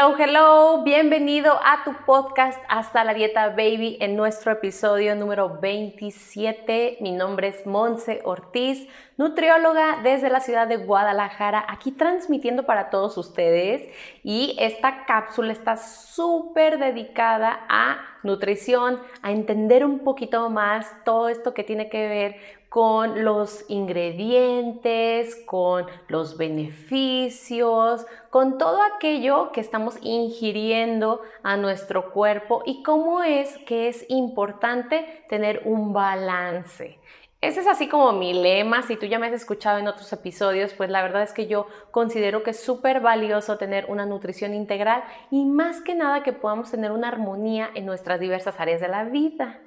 Hello, hello, bienvenido a tu podcast Hasta la Dieta Baby en nuestro episodio número 27. Mi nombre es Monse Ortiz, nutrióloga desde la ciudad de Guadalajara, aquí transmitiendo para todos ustedes y esta cápsula está súper dedicada a nutrición, a entender un poquito más todo esto que tiene que ver con los ingredientes, con los beneficios, con todo aquello que estamos ingiriendo a nuestro cuerpo y cómo es que es importante tener un balance. Ese es así como mi lema, si tú ya me has escuchado en otros episodios, pues la verdad es que yo considero que es súper valioso tener una nutrición integral y más que nada que podamos tener una armonía en nuestras diversas áreas de la vida.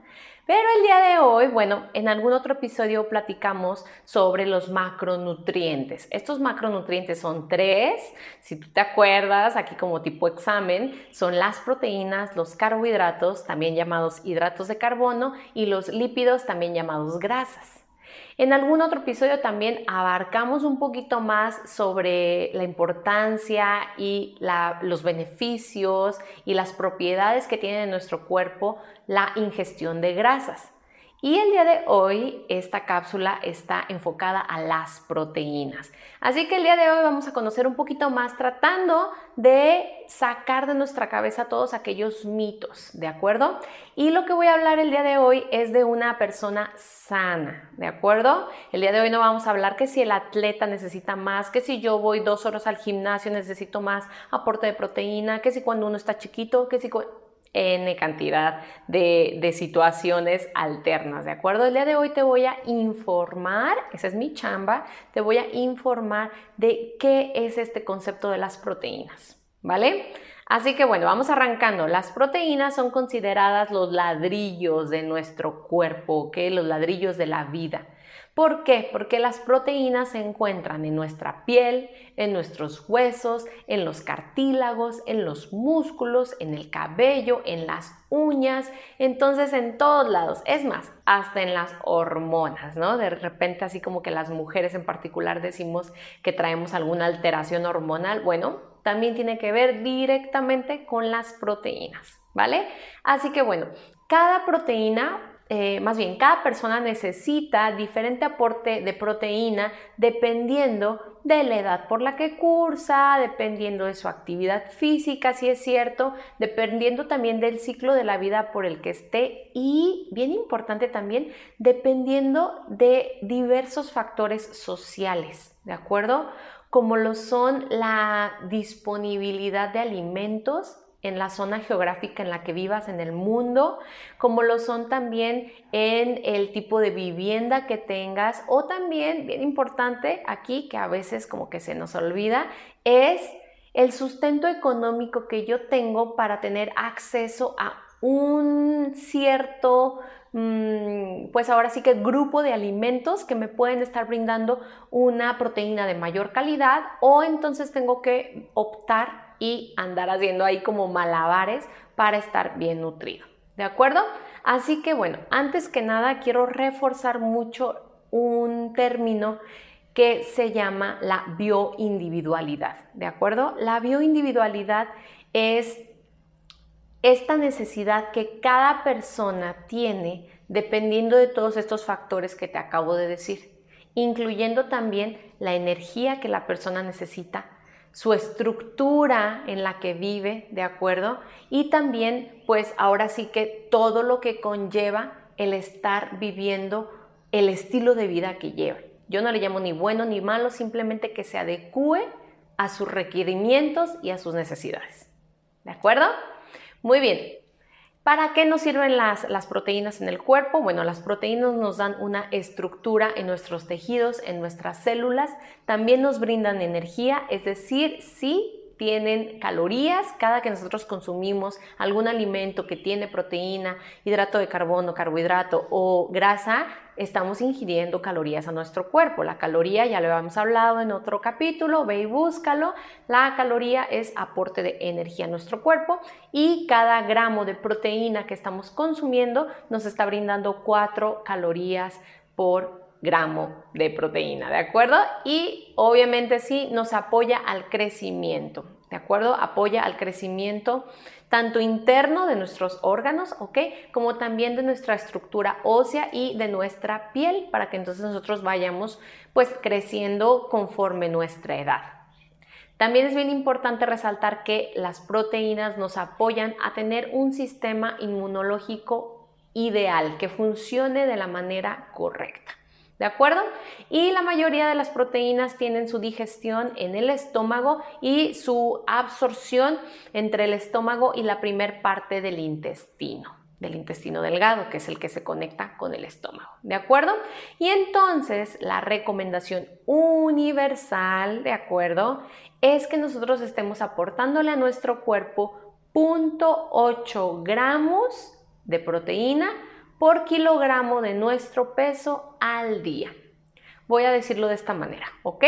Pero el día de hoy, bueno, en algún otro episodio platicamos sobre los macronutrientes. Estos macronutrientes son tres, si tú te acuerdas, aquí como tipo examen, son las proteínas, los carbohidratos, también llamados hidratos de carbono, y los lípidos, también llamados grasas. En algún otro episodio también abarcamos un poquito más sobre la importancia y los beneficios y las propiedades que tiene en nuestro cuerpo la ingestión de grasas. Y el día de hoy esta cápsula está enfocada a las proteínas. Así que el día de hoy vamos a conocer un poquito más tratando de sacar de nuestra cabeza todos aquellos mitos, ¿de acuerdo? Y lo que voy a hablar el día de hoy es de una persona sana, ¿de acuerdo? El día de hoy no vamos a hablar que si el atleta necesita más, que si yo voy dos horas al gimnasio necesito más aporte de proteína, que si cuando uno está chiquito, que si N cantidad de, situaciones alternas, ¿de acuerdo? El día de hoy te voy a informar, esa es mi chamba, te voy a informar de qué es este concepto de las proteínas, ¿vale? Así que bueno, vamos arrancando. Las proteínas son consideradas los ladrillos de nuestro cuerpo, ¿ok? Los ladrillos de la vida. ¿Por qué? Porque las proteínas se encuentran en nuestra piel, en nuestros huesos, en los cartílagos, en los músculos, en el cabello, en las uñas, entonces en todos lados. Es más, hasta en las hormonas, ¿no? De repente así como que las mujeres en particular decimos que traemos alguna alteración hormonal. Bueno, también tiene que ver directamente con las proteínas, ¿vale? Así que bueno, cada proteína eh, más bien, cada persona necesita diferente aporte de proteína dependiendo de la edad por la que cursa, dependiendo de su actividad física, si es cierto, dependiendo también del ciclo de la vida por el que esté y, bien importante también, dependiendo de diversos factores sociales, ¿de acuerdo? Como lo son la disponibilidad de alimentos, en la zona geográfica en la que vivas en el mundo, como lo son también en el tipo de vivienda que tengas o también, bien importante aquí, que a veces como que se nos olvida, es el sustento económico que yo tengo para tener acceso a un cierto, mm, pues ahora sí que grupo de alimentos que me pueden estar brindando una proteína de mayor calidad o entonces tengo que optar y andar haciendo ahí como malabares para estar bien nutrido. ¿De acuerdo? Así que bueno, antes que nada quiero reforzar mucho un término que se llama la bioindividualidad. ¿De acuerdo? La bioindividualidad es esta necesidad que cada persona tiene dependiendo de todos estos factores que te acabo de decir, incluyendo también la energía que la persona necesita su estructura en la que vive, ¿de acuerdo? Y también, pues ahora sí que todo lo que conlleva el estar viviendo el estilo de vida que lleva. Yo no le llamo ni bueno ni malo, simplemente que se adecue a sus requerimientos y a sus necesidades. ¿De acuerdo? Muy bien. ¿Para qué nos sirven las, proteínas en el cuerpo? Bueno, las proteínas nos dan una estructura en nuestros tejidos, en nuestras células, también nos brindan energía, es decir, sí tienen calorías. Cada que nosotros consumimos algún alimento que tiene proteína, hidrato de carbono, carbohidrato o grasa, estamos ingiriendo calorías a nuestro cuerpo. La caloría, ya lo habíamos hablado en otro capítulo, ve y búscalo. La caloría es aporte de energía a nuestro cuerpo y cada gramo de proteína que estamos consumiendo nos está brindando 4 calorías por gramo de proteína, ¿de acuerdo? Y obviamente sí nos apoya al crecimiento, ¿de acuerdo? Apoya al crecimiento tanto interno de nuestros órganos, ¿ok? Como también de nuestra estructura ósea y de nuestra piel para que entonces nosotros vayamos pues creciendo conforme nuestra edad. También es bien importante resaltar que las proteínas nos apoyan a tener un sistema inmunológico ideal, que funcione de la manera correcta. ¿De acuerdo? Y la mayoría de las proteínas tienen su digestión en el estómago y su absorción entre el estómago y la primer parte del intestino del intestino delgado, que es el que se conecta con el estómago. ¿De acuerdo? Y entonces la recomendación universal, ¿de acuerdo? Es que nosotros estemos aportándole a nuestro cuerpo 0.8 gramos de proteína por kilogramo de nuestro peso al día. Voy a decirlo de esta manera, ¿ok?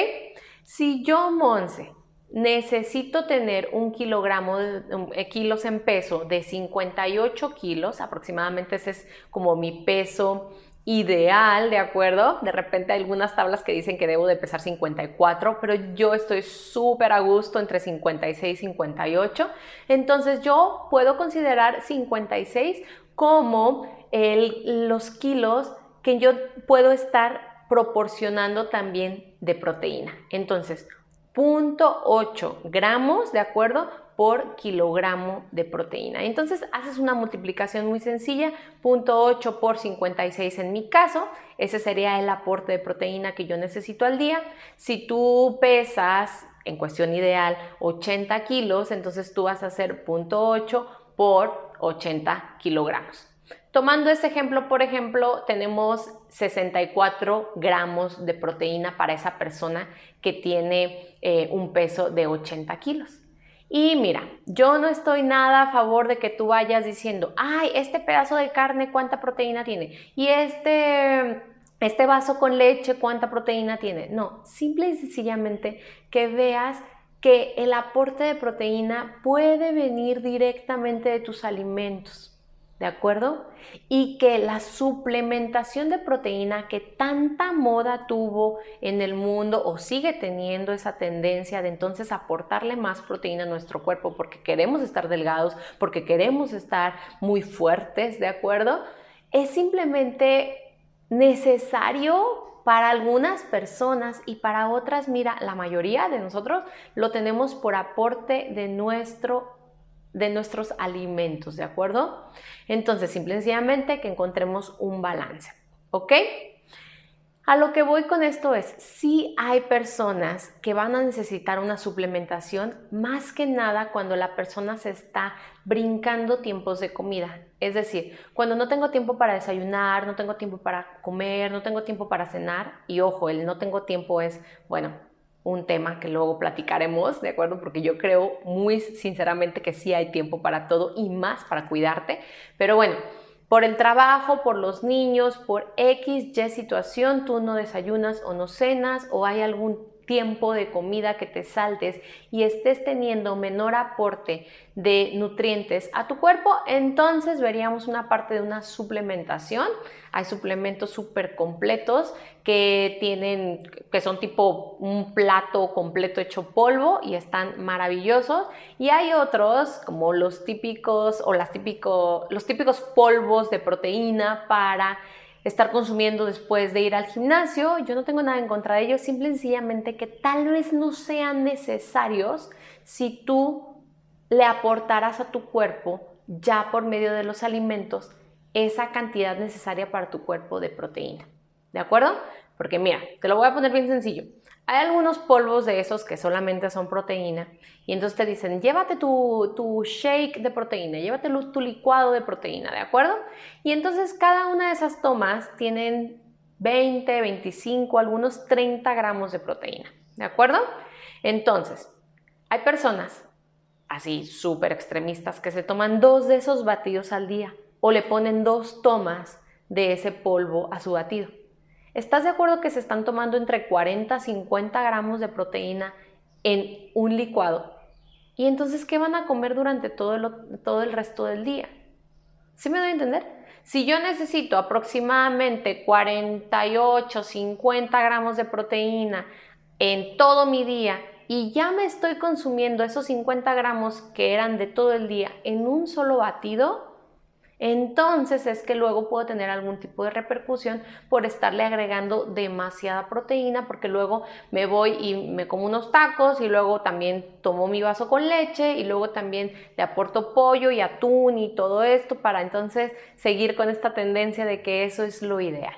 Si yo, Monse, necesito tener un kilogramo de eh, kilos en peso de 58 kilos, aproximadamente ese es como mi peso ideal, ¿de acuerdo? De repente hay algunas tablas que dicen que debo de pesar 54, pero yo estoy súper a gusto entre 56 y 58. Entonces yo puedo considerar 56 como los kilos que yo puedo estar proporcionando también de proteína. Entonces, 0.8 gramos, ¿de acuerdo? por kilogramo de proteína. Entonces haces una multiplicación muy sencilla, 0.8 por 56 en mi caso, ese sería el aporte de proteína que yo necesito al día. Si tú pesas, en cuestión ideal, 80 kilos, entonces tú vas a hacer 0.8 por 80 kilogramos. Tomando este ejemplo, por ejemplo, tenemos 64 gramos de proteína para esa persona que tiene eh, un peso de 80 kilos. Y mira, yo no estoy nada a favor de que tú vayas diciendo, ay, este pedazo de carne, ¿cuánta proteína tiene? Y este, este vaso con leche, ¿cuánta proteína tiene? No, simple y sencillamente que veas que el aporte de proteína puede venir directamente de tus alimentos. ¿De acuerdo? Y que la suplementación de proteína que tanta moda tuvo en el mundo o sigue teniendo esa tendencia de entonces aportarle más proteína a nuestro cuerpo porque queremos estar delgados, porque queremos estar muy fuertes, ¿de acuerdo? Es simplemente necesario para algunas personas y para otras, mira, la mayoría de nosotros lo tenemos por aporte de nuestro de nuestros alimentos, ¿de acuerdo? Entonces, simple y sencillamente que encontremos un balance, ¿ok? A lo que voy con esto es, si hay personas que van a necesitar una suplementación más que nada cuando la persona se está brincando tiempos de comida. Es decir, cuando no tengo tiempo para desayunar, no tengo tiempo para comer, no tengo tiempo para cenar, y ojo, el no tengo tiempo es, bueno, un tema que luego platicaremos, ¿de acuerdo? Porque yo creo muy sinceramente que sí hay tiempo para todo y más para cuidarte. Pero bueno, por el trabajo, por los niños, por X, Y situación, tú no desayunas o no cenas o hay algún tiempo de comida que te saltes y estés teniendo menor aporte de nutrientes a tu cuerpo, entonces veríamos una parte de una suplementación. Hay suplementos súper completos que tienen, que son tipo un plato completo hecho polvo y están maravillosos. Y hay otros como los típicos o las típico, los típicos polvos de proteína para estar consumiendo después de ir al gimnasio. Yo no tengo nada en contra de ellos, simple y sencillamente que tal vez no sean necesarios si tú le aportarás a tu cuerpo ya por medio de los alimentos esa cantidad necesaria para tu cuerpo de proteína. ¿De acuerdo? Porque mira, te lo voy a poner bien sencillo. Hay algunos polvos de esos que solamente son proteína y entonces te dicen, llévate tu, shake de proteína, llévate tu licuado de proteína, ¿de acuerdo? Y entonces cada una de esas tomas tienen 20, 25, algunos 30 gramos de proteína, ¿de acuerdo? Entonces, Hay personas así súper extremistas que se toman dos de esos batidos al día o le ponen dos tomas de ese polvo a su batido. ¿Estás de acuerdo que se están tomando entre 40 a 50 gramos de proteína en un licuado? ¿Y entonces qué van a comer durante todo el, todo el resto del día? ¿Sí me doy a entender? Si yo necesito aproximadamente 48, 50 gramos de proteína en todo mi día y ya me estoy consumiendo esos 50 gramos que eran de todo el día en un solo batido, entonces es que luego puedo tener algún tipo de repercusión por estarle agregando demasiada proteína, porque luego me voy y me como unos tacos y luego también tomo mi vaso con leche y luego también le aporto pollo y atún y todo esto para entonces seguir con esta tendencia de que eso es lo ideal.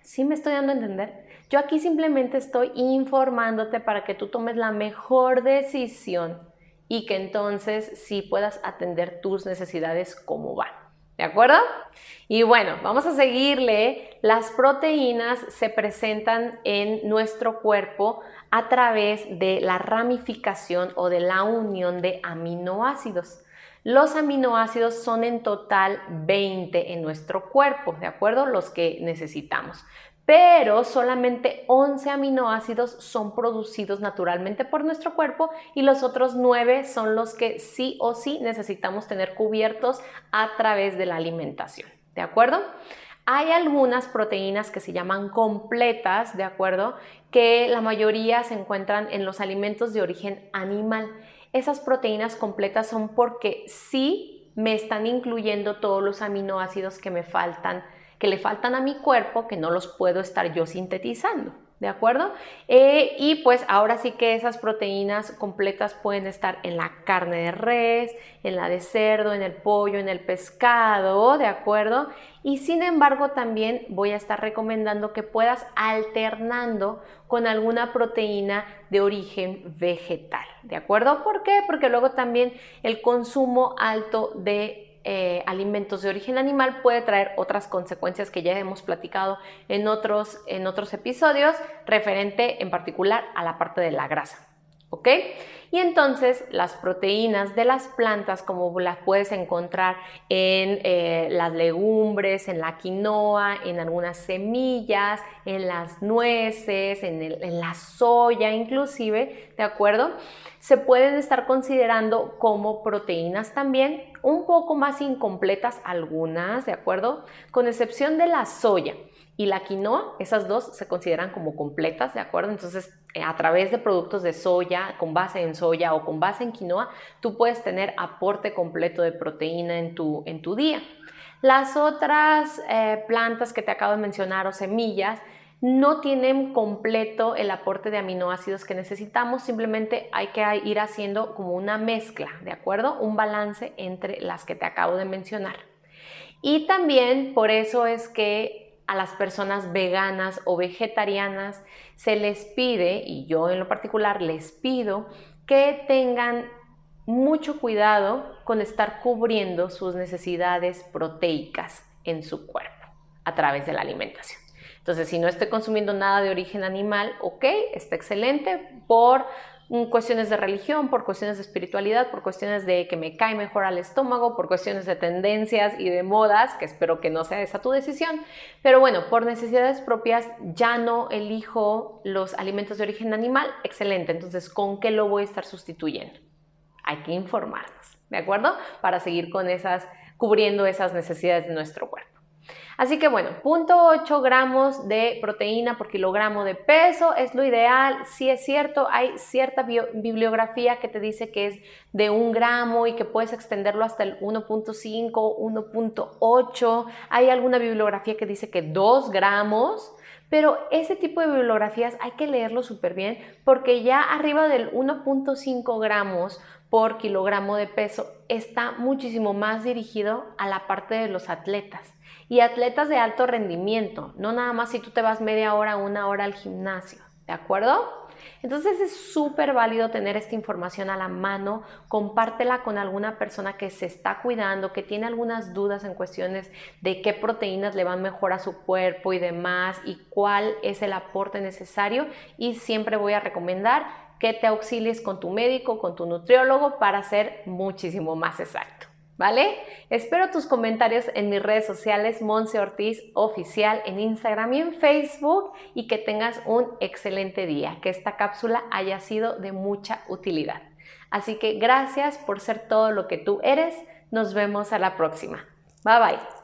¿Sí me estoy dando a entender? Yo aquí simplemente estoy informándote para que tú tomes la mejor decisión y que entonces sí puedas atender tus necesidades como van. ¿De acuerdo? Y bueno, vamos a seguirle. Las proteínas se presentan en nuestro cuerpo a través de la ramificación o de la unión de aminoácidos. Los aminoácidos son en total 20 en nuestro cuerpo, ¿de acuerdo? Los que necesitamos pero solamente 11 aminoácidos son producidos naturalmente por nuestro cuerpo y los otros 9 son los que sí o sí necesitamos tener cubiertos a través de la alimentación. ¿De acuerdo? Hay algunas proteínas que se llaman completas, ¿de acuerdo? Que la mayoría se encuentran en los alimentos de origen animal. Esas proteínas completas son porque sí me están incluyendo todos los aminoácidos que me faltan que le faltan a mi cuerpo que no los puedo estar yo sintetizando. ¿De acuerdo? Eh, y pues ahora sí que esas proteínas completas pueden estar en la carne de res, en la de cerdo, en el pollo, en el pescado, ¿de acuerdo? Y sin embargo también voy a estar recomendando que puedas alternando con alguna proteína de origen vegetal, ¿de acuerdo? ¿Por qué? Porque luego también el consumo alto de eh, alimentos de origen animal puede traer otras consecuencias que ya hemos platicado en otros, en otros episodios, referente en particular a la parte de la grasa. ¿Ok? Y entonces las proteínas de las plantas, como las puedes encontrar en eh, las legumbres, en la quinoa, en algunas semillas, en las nueces, en, en la soya inclusive, ¿de acuerdo? Se pueden estar considerando como proteínas también, un poco más incompletas algunas, ¿de acuerdo? Con excepción de la soya y la quinoa, esas dos se consideran como completas, ¿de acuerdo? Entonces, eh, a través de productos de soya, con base en soya o con base en quinoa, tú puedes tener aporte completo de proteína en tu, en tu día. Las otras eh, plantas que te acabo de mencionar o semillas no tienen completo el aporte de aminoácidos que necesitamos, simplemente hay que ir haciendo como una mezcla, ¿de acuerdo? Un balance entre las que te acabo de mencionar. Y también por eso es que a las personas veganas o vegetarianas se les pide, y yo en lo particular les pido, que tengan mucho cuidado con estar cubriendo sus necesidades proteicas en su cuerpo a través de la alimentación. Entonces, si no estoy consumiendo nada de origen animal, ok, está excelente por cuestiones de religión, por cuestiones de espiritualidad, por cuestiones de que me cae mejor al estómago, por cuestiones de tendencias y de modas, que espero que no sea esa tu decisión. Pero bueno, por necesidades propias ya no elijo los alimentos de origen animal, excelente. Entonces, ¿con qué lo voy a estar sustituyendo? Hay que informarnos, ¿de acuerdo? Para seguir con esas, cubriendo esas necesidades de nuestro cuerpo. Así que bueno, 0.8 gramos de proteína por kilogramo de peso es lo ideal. Si es cierto, hay cierta bibliografía que te dice que es de un gramo y que puedes extenderlo hasta el 1.5, 1.8. Hay alguna bibliografía que dice que 2 gramos. Pero ese tipo de bibliografías hay que leerlo súper bien porque ya arriba del 1.5 gramos por kilogramo de peso está muchísimo más dirigido a la parte de los atletas y atletas de alto rendimiento, no nada más si tú te vas media hora, una hora al gimnasio, ¿de acuerdo? Entonces es súper válido tener esta información a la mano, compártela con alguna persona que se está cuidando, que tiene algunas dudas en cuestiones de qué proteínas le van mejor a su cuerpo y demás y cuál es el aporte necesario y siempre voy a recomendar que te auxilies con tu médico, con tu nutriólogo para ser muchísimo más exacto. ¿Vale? Espero tus comentarios en mis redes sociales, Monse Ortiz Oficial en Instagram y en Facebook y que tengas un excelente día, que esta cápsula haya sido de mucha utilidad. Así que gracias por ser todo lo que tú eres. Nos vemos a la próxima. Bye bye.